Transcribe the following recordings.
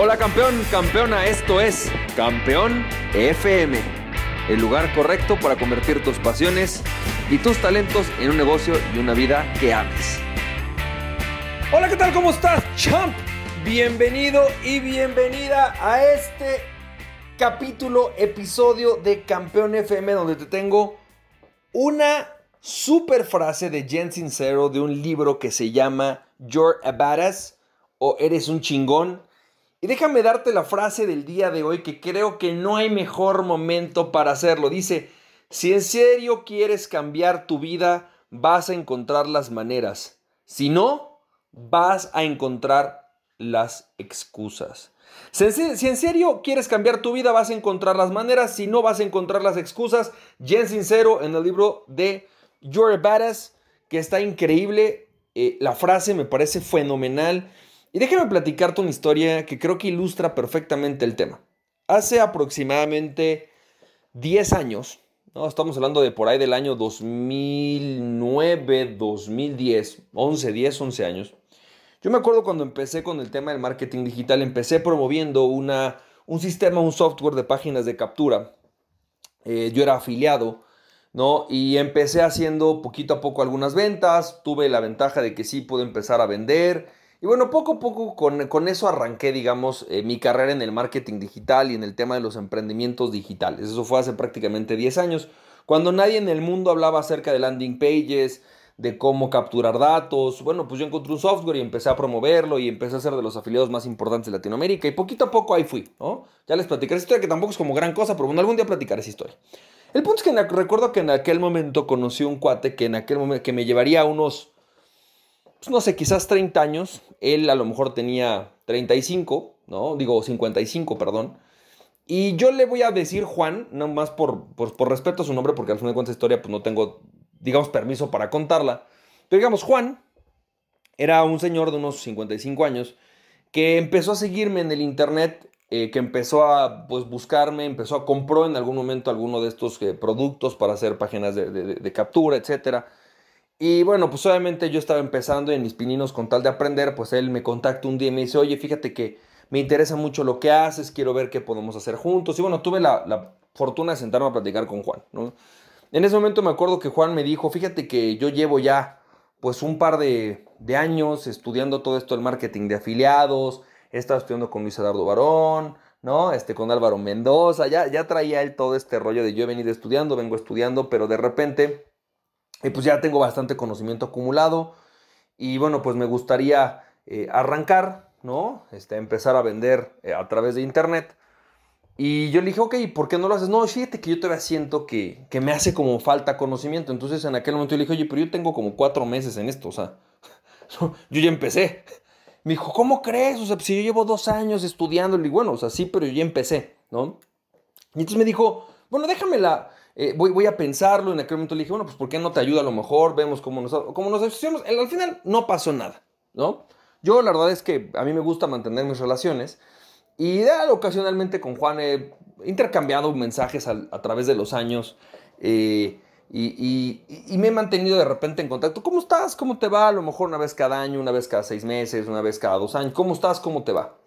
Hola campeón, campeona, esto es Campeón FM, el lugar correcto para convertir tus pasiones y tus talentos en un negocio y una vida que ames. Hola, ¿qué tal? ¿Cómo estás, champ? Bienvenido y bienvenida a este capítulo, episodio de Campeón FM, donde te tengo una super frase de Jen Sincero de un libro que se llama You're a o Eres un chingón y déjame darte la frase del día de hoy que creo que no hay mejor momento para hacerlo. Dice, si en serio quieres cambiar tu vida, vas a encontrar las maneras. Si no, vas a encontrar las excusas. Si en serio quieres cambiar tu vida, vas a encontrar las maneras. Si no, vas a encontrar las excusas. Jen Sincero en el libro de You're a Badass, que está increíble. Eh, la frase me parece fenomenal. Y déjame platicarte una historia que creo que ilustra perfectamente el tema. Hace aproximadamente 10 años, ¿no? estamos hablando de por ahí del año 2009, 2010, 11, 10, 11 años. Yo me acuerdo cuando empecé con el tema del marketing digital, empecé promoviendo una, un sistema, un software de páginas de captura. Eh, yo era afiliado, ¿no? Y empecé haciendo poquito a poco algunas ventas, tuve la ventaja de que sí pude empezar a vender y bueno, poco a poco con, eso arranqué, digamos, eh, mi carrera en el marketing digital y en el tema de los emprendimientos digitales. Eso fue hace prácticamente 10 años, cuando nadie en el mundo hablaba acerca de landing pages, de cómo capturar datos. Bueno, pues yo encontré un software y empecé a promoverlo y empecé a ser de los afiliados más importantes de Latinoamérica y poquito a poco ahí fui, ¿no? Ya les platicaré esa historia que tampoco es como gran cosa, pero bueno, algún día platicaré esa historia. El punto es que recuerdo que en aquel momento conocí un cuate que en aquel momento que me llevaría unos pues, no sé, quizás 30 años. Él a lo mejor tenía 35, ¿no? Digo 55, perdón. Y yo le voy a decir Juan, no más por, por, respeto a su nombre, porque al final de cuentas historia pues no tengo, digamos, permiso para contarla. Pero digamos, Juan era un señor de unos 55 años que empezó a seguirme en el internet, eh, que empezó a pues, buscarme, empezó a compró en algún momento alguno de estos eh, productos para hacer páginas de, de captura, etcétera. Y bueno, pues obviamente yo estaba empezando en mis pininos con tal de aprender, pues él me contacta un día y me dice, oye, fíjate que me interesa mucho lo que haces, quiero ver qué podemos hacer juntos. Y bueno, tuve la, fortuna de sentarme a platicar con Juan, ¿no? En ese momento me acuerdo que Juan me dijo, fíjate que yo llevo ya pues un par de, años estudiando todo esto del marketing de afiliados, he estado estudiando con Luis Eduardo Barón, ¿no? Este, con Álvaro Mendoza, ya, ya traía él todo este rollo de yo he venido estudiando, vengo estudiando, pero de repente y pues ya tengo bastante conocimiento acumulado. Y bueno, pues me gustaría eh, arrancar, ¿no? Este, empezar a vender eh, a través de internet. Y yo le dije, ok, ¿por qué no lo haces? No, fíjate que yo todavía siento que, que me hace como falta conocimiento. Entonces en aquel momento yo le dije, oye, pero yo tengo como cuatro meses en esto, o sea, yo ya empecé. Me dijo, ¿cómo crees? O sea, si yo llevo dos años estudiando, y bueno, o sea, sí, pero yo ya empecé, ¿no? Y entonces me dijo, bueno, déjame la, eh, voy, a pensarlo. En aquel momento le dije, bueno, pues ¿por qué no te ayuda a lo mejor? Vemos cómo nos, cómo nos asociamos. Al final no pasó nada, ¿no? Yo la verdad es que a mí me gusta mantener mis relaciones y ocasionalmente con Juan he intercambiado mensajes a, través de los años eh, y, y, me he mantenido de repente en contacto. ¿Cómo estás? ¿Cómo te va? A lo mejor una vez cada año, una vez cada seis meses, una vez cada dos años. ¿Cómo estás? ¿Cómo te va?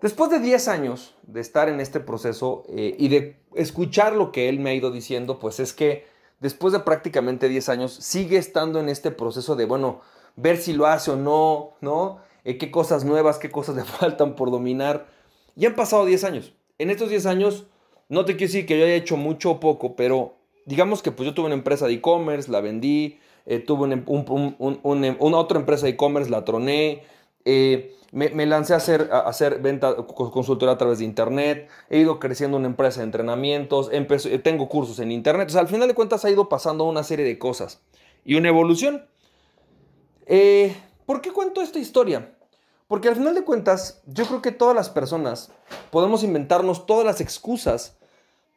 Después de 10 años de estar en este proceso eh, y de escuchar lo que él me ha ido diciendo, pues es que después de prácticamente 10 años sigue estando en este proceso de, bueno, ver si lo hace o no, ¿no? Eh, qué cosas nuevas, qué cosas le faltan por dominar. Ya han pasado 10 años. En estos 10 años, no te quiero decir que yo haya hecho mucho o poco, pero digamos que pues yo tuve una empresa de e-commerce, la vendí, eh, tuve una otra empresa de e-commerce, la troné, eh, me, lancé a hacer, a hacer venta, consultoría a través de internet, he ido creciendo una empresa de entrenamientos, tengo cursos en internet, o sea, al final de cuentas ha ido pasando una serie de cosas y una evolución. Eh, ¿Por qué cuento esta historia? Porque al final de cuentas, yo creo que todas las personas podemos inventarnos todas las excusas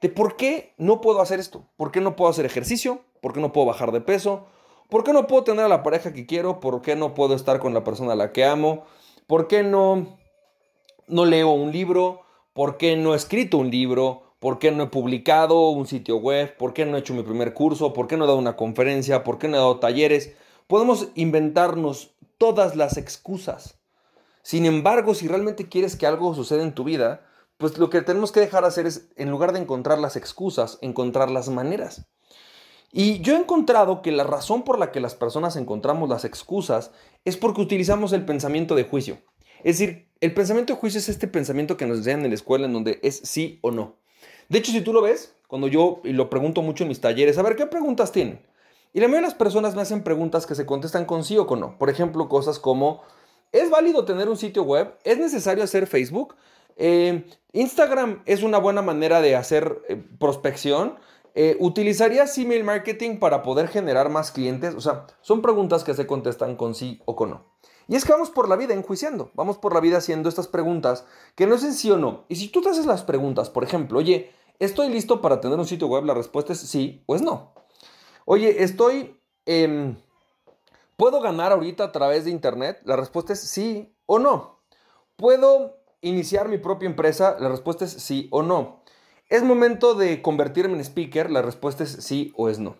de por qué no puedo hacer esto, por qué no puedo hacer ejercicio, por qué no puedo bajar de peso, ¿Por qué no puedo tener a la pareja que quiero? ¿Por qué no puedo estar con la persona a la que amo? ¿Por qué no, no leo un libro? ¿Por qué no he escrito un libro? ¿Por qué no he publicado un sitio web? ¿Por qué no he hecho mi primer curso? ¿Por qué no he dado una conferencia? ¿Por qué no he dado talleres? Podemos inventarnos todas las excusas. Sin embargo, si realmente quieres que algo suceda en tu vida, pues lo que tenemos que dejar hacer es, en lugar de encontrar las excusas, encontrar las maneras. Y yo he encontrado que la razón por la que las personas encontramos las excusas es porque utilizamos el pensamiento de juicio. Es decir, el pensamiento de juicio es este pensamiento que nos enseñan en la escuela en donde es sí o no. De hecho, si tú lo ves, cuando yo lo pregunto mucho en mis talleres, a ver, ¿qué preguntas tienen? Y la mayoría de las personas me hacen preguntas que se contestan con sí o con no. Por ejemplo, cosas como, ¿es válido tener un sitio web? ¿Es necesario hacer Facebook? Eh, Instagram es una buena manera de hacer eh, prospección. Eh, ¿Utilizarías email marketing para poder generar más clientes? O sea, son preguntas que se contestan con sí o con no. Y es que vamos por la vida enjuiciando, vamos por la vida haciendo estas preguntas que no es en sí o no. Y si tú te haces las preguntas, por ejemplo, oye, ¿estoy listo para tener un sitio web? La respuesta es sí o es no. Oye, estoy... Em, ¿Puedo ganar ahorita a través de Internet? La respuesta es sí o no. ¿Puedo iniciar mi propia empresa? La respuesta es sí o no. ¿Es momento de convertirme en speaker? La respuesta es sí o es no.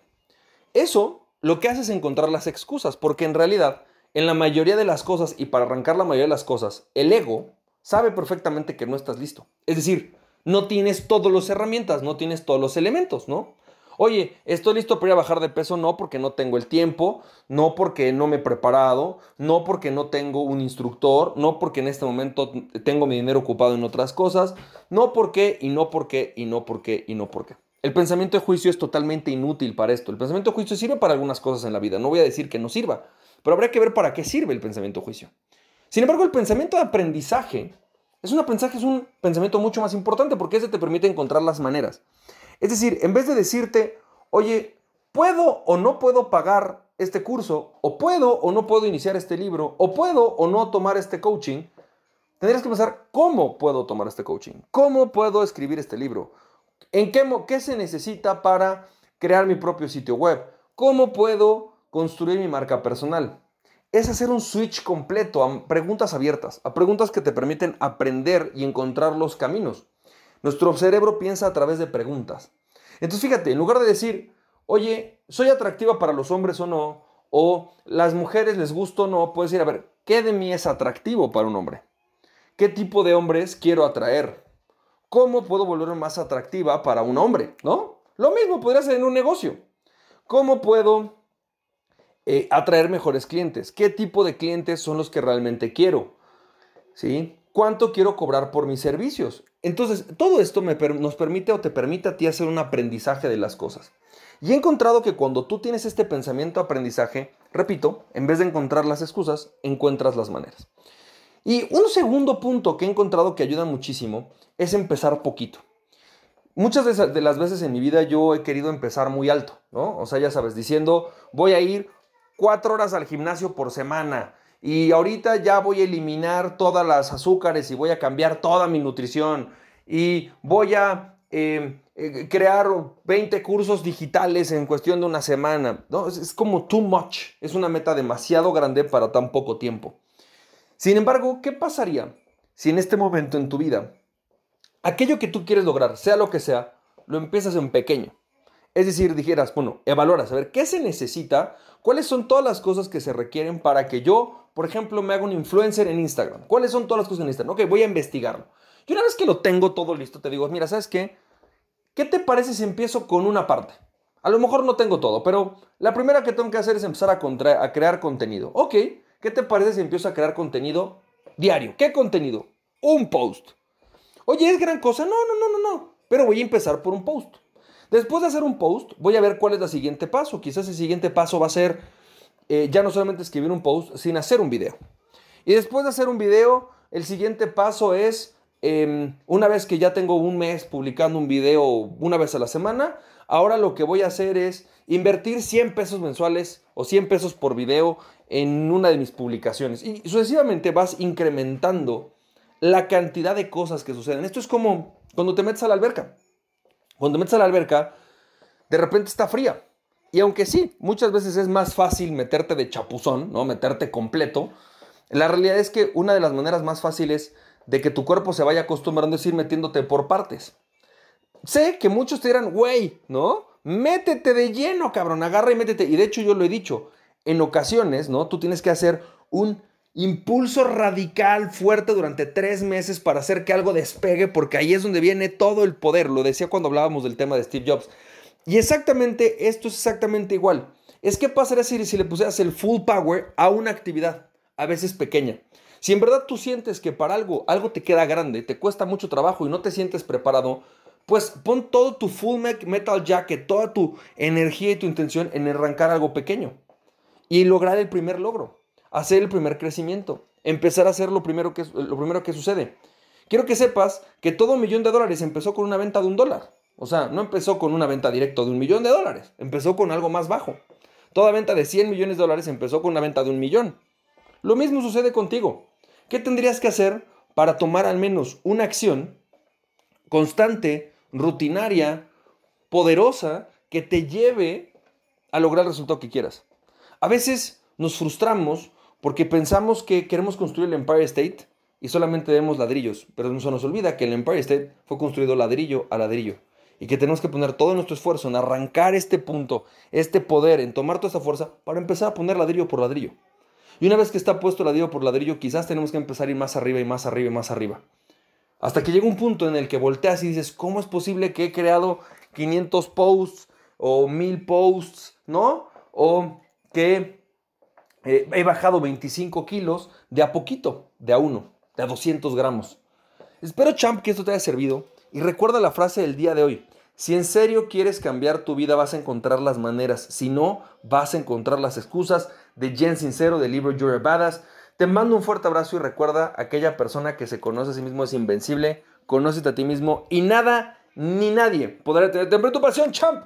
Eso lo que hace es encontrar las excusas, porque en realidad, en la mayoría de las cosas, y para arrancar la mayoría de las cosas, el ego sabe perfectamente que no estás listo. Es decir, no tienes todas las herramientas, no tienes todos los elementos, ¿no? Oye, estoy listo para ir a bajar de peso, no porque no tengo el tiempo, no porque no me he preparado, no porque no tengo un instructor, no porque en este momento tengo mi dinero ocupado en otras cosas, no porque y no porque y no porque y no porque. El pensamiento de juicio es totalmente inútil para esto. El pensamiento de juicio sirve para algunas cosas en la vida, no voy a decir que no sirva, pero habría que ver para qué sirve el pensamiento de juicio. Sin embargo, el pensamiento de aprendizaje es un aprendizaje, es un pensamiento mucho más importante porque ese te permite encontrar las maneras. Es decir, en vez de decirte, oye, ¿puedo o no puedo pagar este curso? ¿O puedo o no puedo iniciar este libro? ¿O puedo o no tomar este coaching? Tendrías que pensar, ¿cómo puedo tomar este coaching? ¿Cómo puedo escribir este libro? ¿En qué, qué se necesita para crear mi propio sitio web? ¿Cómo puedo construir mi marca personal? Es hacer un switch completo a preguntas abiertas, a preguntas que te permiten aprender y encontrar los caminos. Nuestro cerebro piensa a través de preguntas. Entonces fíjate, en lugar de decir, oye, ¿soy atractiva para los hombres o no? O las mujeres les gusto o no, puedes decir, a ver, ¿qué de mí es atractivo para un hombre? ¿Qué tipo de hombres quiero atraer? ¿Cómo puedo volverme más atractiva para un hombre? ¿No? Lo mismo podría ser en un negocio. ¿Cómo puedo eh, atraer mejores clientes? ¿Qué tipo de clientes son los que realmente quiero? ¿Sí? ¿Cuánto quiero cobrar por mis servicios? Entonces, todo esto nos permite o te permite a ti hacer un aprendizaje de las cosas. Y he encontrado que cuando tú tienes este pensamiento aprendizaje, repito, en vez de encontrar las excusas, encuentras las maneras. Y un segundo punto que he encontrado que ayuda muchísimo es empezar poquito. Muchas de las veces en mi vida yo he querido empezar muy alto, ¿no? O sea, ya sabes, diciendo, voy a ir cuatro horas al gimnasio por semana, y ahorita ya voy a eliminar todas las azúcares y voy a cambiar toda mi nutrición y voy a em, eh, crear 20 cursos digitales en cuestión de una semana. ¿no? Es, es como too much, es una meta demasiado grande para tan poco tiempo. Sin embargo, ¿qué pasaría si en este momento en tu vida aquello que tú quieres lograr, sea lo que sea, lo empiezas en pequeño? Es decir, dijeras, bueno, evaluaras, a ver, ¿qué se necesita? ¿Cuáles son todas las cosas que se requieren para que yo por ejemplo, me hago un influencer en Instagram. ¿Cuáles son todas las cosas en Instagram? Ok, voy a investigarlo. Y una vez que lo tengo todo listo, te digo, mira, ¿sabes qué? ¿Qué te parece si empiezo con una parte? A lo mejor no tengo todo, pero la primera que tengo que hacer es empezar a, a crear contenido. Ok, ¿qué te parece si empiezo a crear contenido diario? ¿Qué contenido? Un post. Oye, ¿es gran cosa? No, no, no, no, no. Pero voy a empezar por un post. Después de hacer un post, voy a ver cuál es el siguiente paso. Quizás el siguiente paso va a ser eh, ya no solamente escribir un post, sino hacer un video. Y después de hacer un video, el siguiente paso es, em, una vez que ya tengo un mes publicando un video una vez a la semana, ahora lo que voy a hacer es invertir 100 pesos mensuales o 100 pesos por video en una de mis publicaciones. Y sucesivamente vas incrementando la cantidad de cosas que suceden. Esto es como cuando te metes a la alberca. Cuando te metes a la alberca, de repente está fría. Y aunque sí, muchas veces es más fácil meterte de chapuzón, ¿no? Meterte completo. La realidad es que una de las maneras más fáciles de que tu cuerpo se vaya acostumbrando es ir metiéndote por partes. Sé que muchos te dirán, güey, ¿no? Métete de lleno, cabrón, agarra y métete. Y de hecho yo lo he dicho, en ocasiones, ¿no? Tú tienes que hacer un impulso radical fuerte durante tres meses para hacer que algo despegue, porque ahí es donde viene todo el poder. Lo decía cuando hablábamos del tema de Steve Jobs. Y exactamente, esto es exactamente igual. Es que pasaría si, si le pusieras el full power a una actividad, a veces pequeña. Si en verdad tú sientes que para algo, algo te queda grande, te cuesta mucho trabajo y no te sientes preparado, pues pon todo tu full metal jacket, toda tu energía y tu intención en arrancar algo pequeño y lograr el primer logro, hacer el primer crecimiento, empezar a hacer lo primero que, lo primero que sucede. Quiero que sepas que todo millón de dólares empezó con una venta de un dólar. O sea, no empezó con una venta directa de un millón de dólares, empezó con algo más bajo. Toda venta de 100 millones de dólares empezó con una venta de un millón. Lo mismo sucede contigo. ¿Qué tendrías que hacer para tomar al menos una acción constante, rutinaria, poderosa, que te lleve a lograr el resultado que quieras? A veces nos frustramos porque pensamos que queremos construir el Empire State y solamente vemos ladrillos, pero no se nos olvida que el Empire State fue construido ladrillo a ladrillo y que tenemos que poner todo nuestro esfuerzo en arrancar este punto, este poder, en tomar toda esa fuerza para empezar a poner ladrillo por ladrillo. Y una vez que está puesto ladrillo por ladrillo, quizás tenemos que empezar a ir más arriba y más arriba y más arriba. Hasta que llega un punto en el que volteas y dices, ¿cómo es posible que he creado 500 posts o 1000 posts, ¿no? O que eh, he bajado 25 kilos de a poquito, de a uno, de a 200 gramos. Espero, champ, que esto te haya servido y recuerda la frase del día de hoy. Si en serio quieres cambiar tu vida, vas a encontrar las maneras. Si no, vas a encontrar las excusas. De Jen Sincero, del libro You're a Badass. Te mando un fuerte abrazo y recuerda, aquella persona que se conoce a sí mismo es invencible. Conócete a ti mismo y nada ni nadie podrá tener tu pasión, champ.